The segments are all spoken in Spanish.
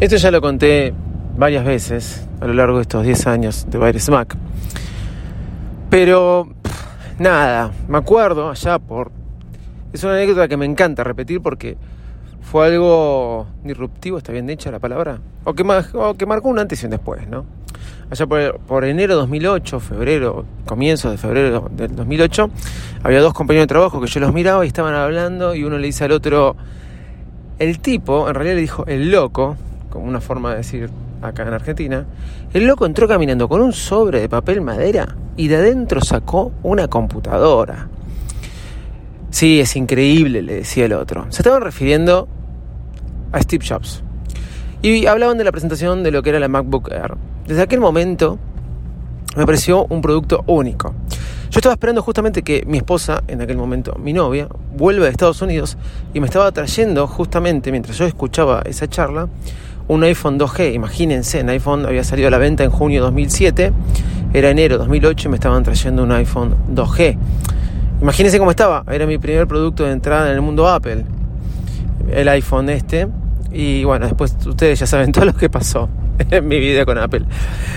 Esto ya lo conté varias veces a lo largo de estos 10 años de Baires Mac. Pero nada, me acuerdo allá por... Es una anécdota que me encanta repetir porque fue algo disruptivo, está bien dicha la palabra, o que, o que marcó un antes y un después, ¿no? Allá por, por enero de 2008, febrero, comienzo de febrero del 2008, había dos compañeros de trabajo que yo los miraba y estaban hablando y uno le dice al otro, el tipo, en realidad le dijo el loco, como una forma de decir acá en Argentina, el loco entró caminando con un sobre de papel madera y de adentro sacó una computadora. Sí, es increíble, le decía el otro. Se estaban refiriendo a Steve Jobs. Y hablaban de la presentación de lo que era la MacBook Air. Desde aquel momento me pareció un producto único. Yo estaba esperando justamente que mi esposa, en aquel momento mi novia, vuelva de Estados Unidos y me estaba trayendo justamente, mientras yo escuchaba esa charla, un iPhone 2G. Imagínense, un iPhone había salido a la venta en junio de 2007, era enero de 2008 y me estaban trayendo un iPhone 2G. Imagínense cómo estaba, era mi primer producto de entrada en el mundo Apple, el iPhone este. Y bueno, después ustedes ya saben todo lo que pasó en mi vida con Apple.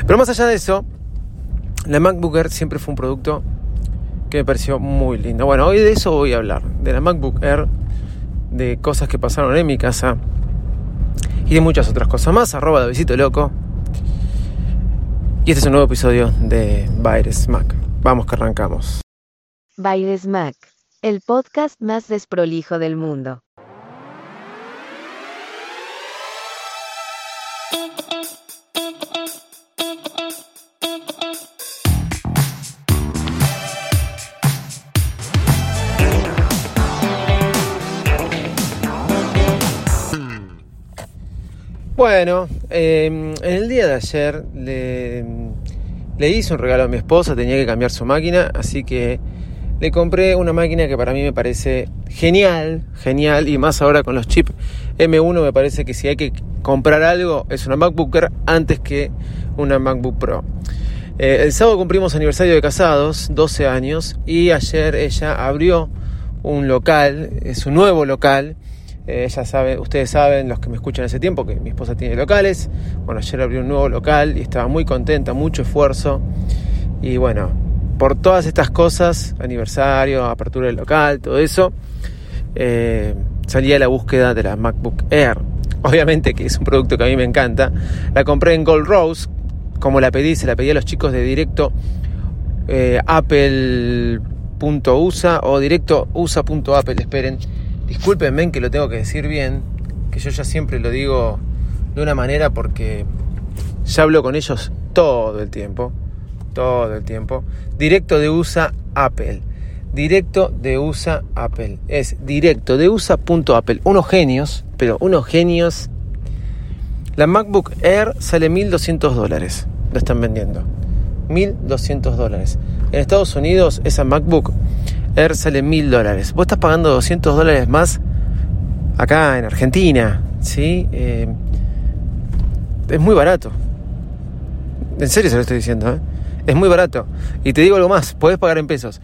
Pero más allá de eso, la MacBook Air siempre fue un producto que me pareció muy lindo. Bueno, hoy de eso voy a hablar, de la MacBook Air, de cosas que pasaron en mi casa, y de muchas otras cosas más. Arroba de Visito Loco. Y este es un nuevo episodio de Baires Mac. Vamos que arrancamos. Baires Mac, el podcast más desprolijo del mundo. Bueno, em, en el día de ayer le, le hice un regalo a mi esposa, tenía que cambiar su máquina, así que le compré una máquina que para mí me parece genial, genial, y más ahora con los chips M1 me parece que si hay que comprar algo es una MacBook antes que una MacBook Pro. Eh, el sábado cumplimos aniversario de casados, 12 años, y ayer ella abrió un local, es un nuevo local, eh, sabe, ustedes saben, los que me escuchan hace tiempo, que mi esposa tiene locales. Bueno, ayer abrió un nuevo local y estaba muy contenta, mucho esfuerzo. Y bueno, por todas estas cosas, aniversario, apertura del local, todo eso, eh, salí a la búsqueda de la MacBook Air. Obviamente que es un producto que a mí me encanta. La compré en Gold Rose, como la pedí, se la pedí a los chicos de directo eh, apple.usa o directo usa.apple, esperen Discúlpenme que lo tengo que decir bien, que yo ya siempre lo digo de una manera porque ya hablo con ellos todo el tiempo, todo el tiempo. Directo de USA Apple. Directo de USA Apple. Es directo de USA.apple. Unos genios, pero unos genios. La MacBook Air sale 1200 dólares. Lo están vendiendo. 1200 dólares. En Estados Unidos esa MacBook Air sale mil dólares. Vos estás pagando 200 dólares más acá en Argentina, ¿sí? Eh, es muy barato. En serio se lo estoy diciendo, ¿eh? Es muy barato. Y te digo algo más, podés pagar en pesos.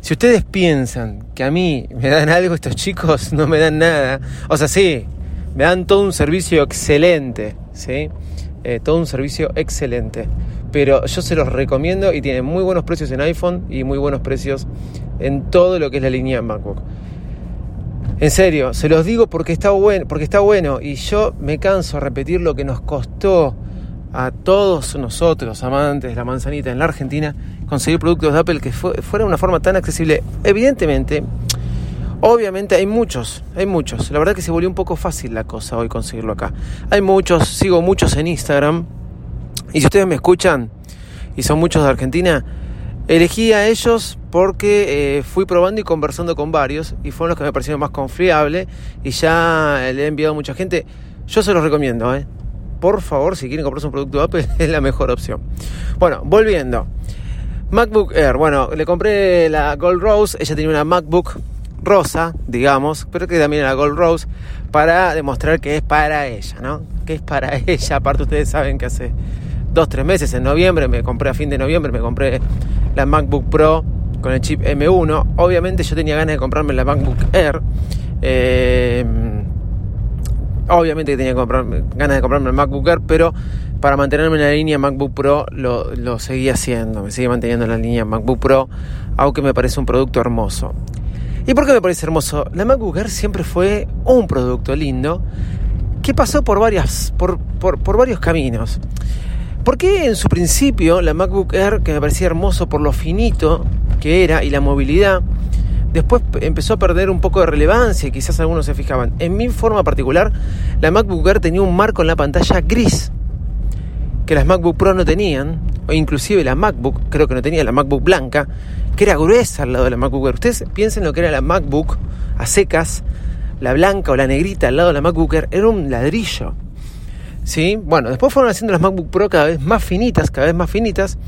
Si ustedes piensan que a mí me dan algo, estos chicos no me dan nada. O sea, sí, me dan todo un servicio excelente, ¿sí? Eh, todo un servicio excelente. Pero yo se los recomiendo y tienen muy buenos precios en iPhone y muy buenos precios en todo lo que es la línea MacBook. En serio, se los digo porque está bueno, porque está bueno y yo me canso de repetir lo que nos costó a todos nosotros, amantes de la manzanita en la Argentina, conseguir productos de Apple que fuera una forma tan accesible. Evidentemente, obviamente hay muchos, hay muchos. La verdad que se volvió un poco fácil la cosa hoy conseguirlo acá. Hay muchos, sigo muchos en Instagram. Y si ustedes me escuchan y son muchos de Argentina, Elegí a ellos porque eh, fui probando y conversando con varios y fueron los que me parecieron más confiables y ya le he enviado a mucha gente. Yo se los recomiendo, ¿eh? Por favor, si quieren comprarse un producto de Apple, es la mejor opción. Bueno, volviendo. MacBook Air. Bueno, le compré la Gold Rose. Ella tenía una MacBook rosa, digamos, pero que también era Gold Rose, para demostrar que es para ella, ¿no? Que es para ella. Aparte, ustedes saben que hace dos, tres meses, en noviembre, me compré a fin de noviembre, me compré la MacBook Pro con el chip M1. Obviamente yo tenía ganas de comprarme la MacBook Air. Eh, obviamente que tenía ganas de comprarme el MacBook Air, pero para mantenerme en la línea MacBook Pro lo, lo seguí haciendo, me sigue manteniendo en la línea MacBook Pro, aunque me parece un producto hermoso. ¿Y por qué me parece hermoso? La MacBook Air siempre fue un producto lindo que pasó por, varias, por, por varios caminos. ¿Por qué en su principio la MacBook Air, que me parecía hermoso por lo finito que era y la movilidad, después empezó a perder un poco de relevancia y quizás algunos se fijaban? En mi forma particular, la MacBook Air tenía un marco en la pantalla gris que las MacBook Pro no tenían, o inclusive la MacBook, creo que no tenía la MacBook blanca, que era gruesa al lado de la MacBook Air. Ustedes piensen lo que era la MacBook a secas, la blanca o la negrita al lado de la MacBook Air, era un ladrillo. ¿Sí? Bueno, después fueron haciendo las MacBook Pro cada vez más finitas, cada vez más finitas,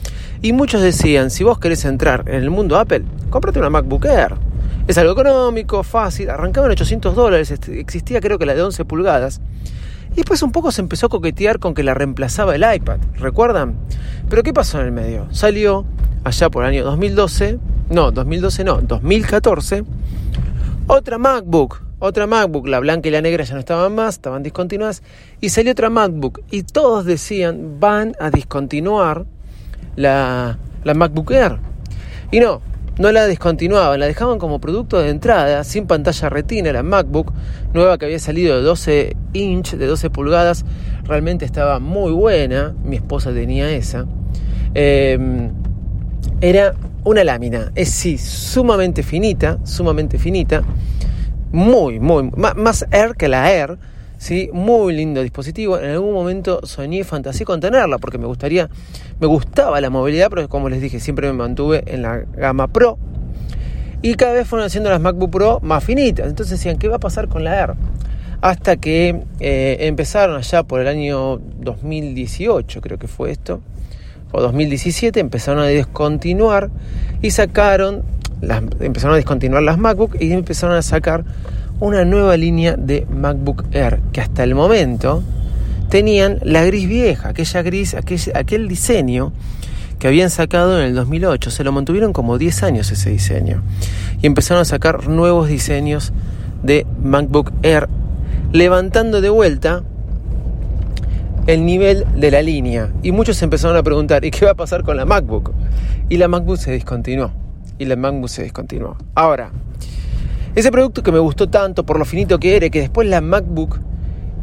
y muchos decían, si vos querés entrar en el mundo Apple, cómprate una MacBook Air. Es algo económico, fácil, arrancaba en 800 dólares, este, existía creo que la de 11 pulgadas. Y después un poco se empezó a coquetear con que la reemplazaba el iPad, ¿recuerdan? Pero ¿qué pasó en el medio? Salió allá por el año 2012, no, 2012 no, 2014, otra MacBook otra MacBook, la blanca y la negra ya no estaban más, estaban discontinuadas, y salió otra MacBook, y todos decían, van a discontinuar la, la MacBook Air. Y no, no la discontinuaban, la dejaban como producto de entrada, sin pantalla retina, la MacBook nueva que había salido de 12 inch, de 12 pulgadas, realmente estaba muy buena, mi esposa tenía esa. Em, era una lámina, es sí, sumamente finita, sumamente finita muy, muy, más, Air que la Air, ¿sí? Muy lindo dispositivo. En algún momento soñé fantasía con tenerla porque me gustaría, me gustaba la movilidad, pero como les dije, siempre me mantuve en la gama Pro. Y cada vez fueron haciendo las MacBook Pro más finitas. Entonces decían, ¿qué va a pasar con la Air? Hasta que eh, empezaron allá por el año 2018, creo que fue esto, o 2017, empezaron a descontinuar y sacaron empezaron a discontinuar las MacBook y empezaron a sacar una nueva línea de MacBook Air que hasta el momento tenían la gris vieja, aquella gris, aquel, aquel diseño que habían sacado en el 2008. Se lo mantuvieron como 10 años ese diseño. Y empezaron a sacar nuevos diseños de MacBook Air, levantando de vuelta el nivel de la línea. Y muchos empezaron a preguntar, ¿y qué va a pasar con la MacBook? Y la MacBook se discontinuó y la MacBook se descontinuó. Ahora, ese producto que me gustó tanto por lo finito que era, que después la MacBook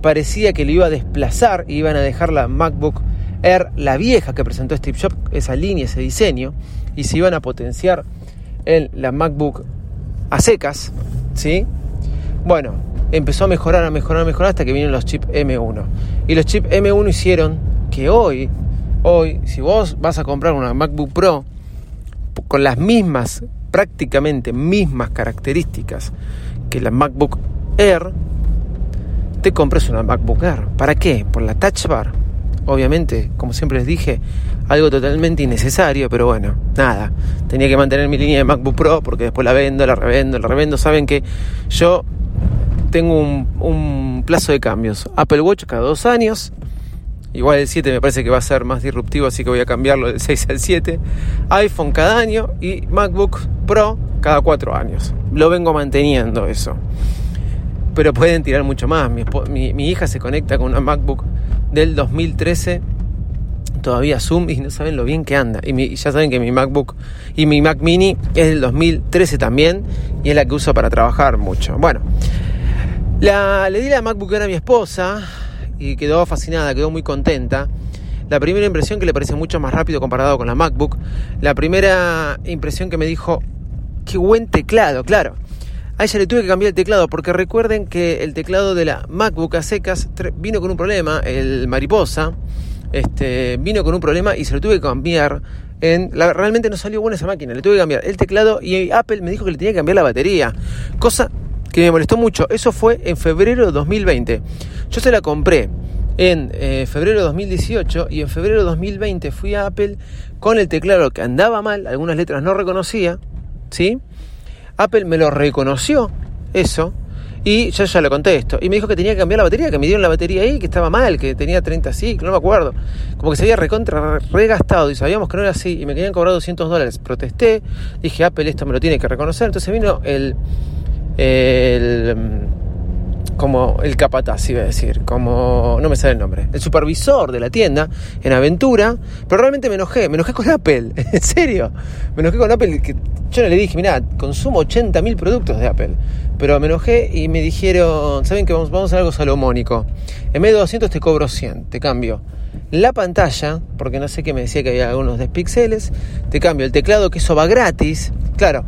parecía que lo iba a desplazar y iban a dejar la MacBook Air, la vieja que presentó Steve Jobs, esa línea, ese diseño, y se iban a potenciar en la MacBook a secas, ¿sí? Bueno, empezó a mejorar, a mejorar, a mejorar hasta que vinieron los chips M1. Y los chips M1 hicieron que hoy, hoy, si vos vas a comprar una MacBook Pro, con las mismas, prácticamente mismas características que la MacBook Air, te compres una MacBook Air. ¿Para qué? Por la Touch Bar. Obviamente, como siempre les dije, algo totalmente innecesario, pero bueno, nada. Tenía que mantener mi línea de MacBook Pro porque después la vendo, la revendo, la revendo. Saben que yo tengo un, un plazo de cambios. Apple Watch cada dos años Igual el 7 me parece que va a ser más disruptivo, así que voy a cambiarlo del 6 al 7. iPhone cada año y MacBook Pro cada 4 años. Lo vengo manteniendo eso. Pero pueden tirar mucho más. Mi, hija se conecta con una MacBook del 2013 todavía Zoom y no saben lo bien que anda. Y, ya saben que mi MacBook y mi Mac Mini es del 2013 también y es la que uso para trabajar mucho. Bueno, la, le di la MacBook a mi esposa y quedó fascinada, quedó muy contenta. La primera impresión que le pareció mucho más rápido comparado con la MacBook. La primera impresión que me dijo, qué buen teclado, claro. A ella le tuve que cambiar el teclado porque recuerden que el teclado de la MacBook a secas vino con un problema, el mariposa, este, vino con un problema y se lo tuve que cambiar En, la, realmente no salió buena esa máquina, le tuve que cambiar el teclado y Apple me dijo que le tenía que cambiar la batería. Cosa que me molestó mucho. Eso fue en febrero de 2020. Yo se la compré en eh, febrero de 2018 y en febrero de 2020 fui a Apple con el teclado que andaba mal, algunas letras no reconocía, ¿sí? Apple me lo reconoció, eso, y yo ya lo contesto. Y me dijo que tenía que cambiar la batería, que me dieron la batería ahí, que estaba mal, que tenía 30 ciclos, no me acuerdo. Como que se había recontra regastado y sabíamos que no era así y me querían cobrar 200 dólares. Protesté, dije, Apple esto me lo tiene que reconocer. Entonces vino el, el como el capataz, iba a decir, como, no me sale el nombre, el supervisor de la tienda en Aventura, pero realmente me enojé, me enojé con Apple, en serio, me enojé con Apple, que yo no le dije, mira, consumo 80.000 productos de Apple, pero me enojé y me dijeron, ¿saben que vamos, vamos a hacer algo salomónico? En vez de 200 te cobro 100, te cambio la pantalla, porque no sé qué me decía que había algunos despixeles, te cambio el teclado, que eso va gratis, claro,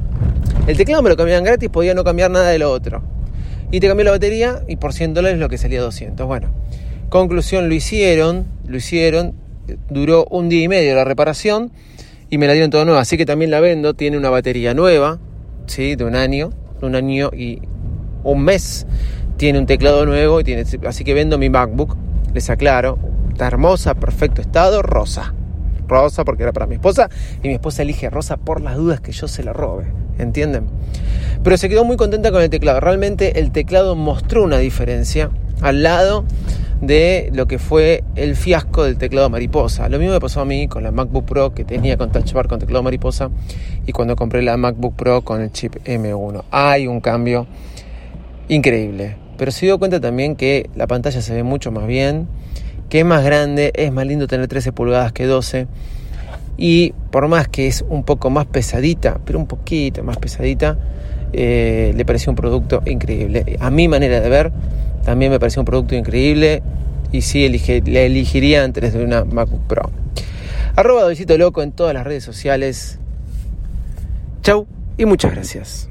el teclado me lo cambiaban gratis, podía no cambiar nada de lo otro y te cambió la batería y por 100 dólares lo que salía 200. Bueno, conclusión, lo hicieron, lo hicieron, duró un día y medio la reparación y me la dieron toda nueva, así que también la vendo, tiene una batería nueva, ¿sí? De un año, un año y un mes, tiene un teclado nuevo, y tiene, así que vendo mi MacBook, les aclaro, está hermosa, perfecto estado, rosa. Rosa porque era para mi esposa y mi esposa elige rosa por las dudas que yo se la robe, ¿entienden? Pero se quedó muy contenta con el teclado. Realmente el teclado mostró una diferencia al lado de lo que fue el fiasco del teclado mariposa. Lo mismo me pasó a mí con la MacBook Pro que tenía con Touch Bar con teclado mariposa y cuando compré la MacBook Pro con el chip M1. Hay un cambio increíble. Pero se dio cuenta también que la pantalla se ve mucho más bien, que es más grande, es más lindo tener 13 pulgadas que 12. Y por más que es un poco más pesadita, pero un poquito más pesadita, eh, le pareció un producto increíble. A mi manera de ver, también me pareció un producto increíble y sí le elegiría antes de una MacBook Pro. Arroba Loco en todas las redes sociales. Chau y muchas gracias.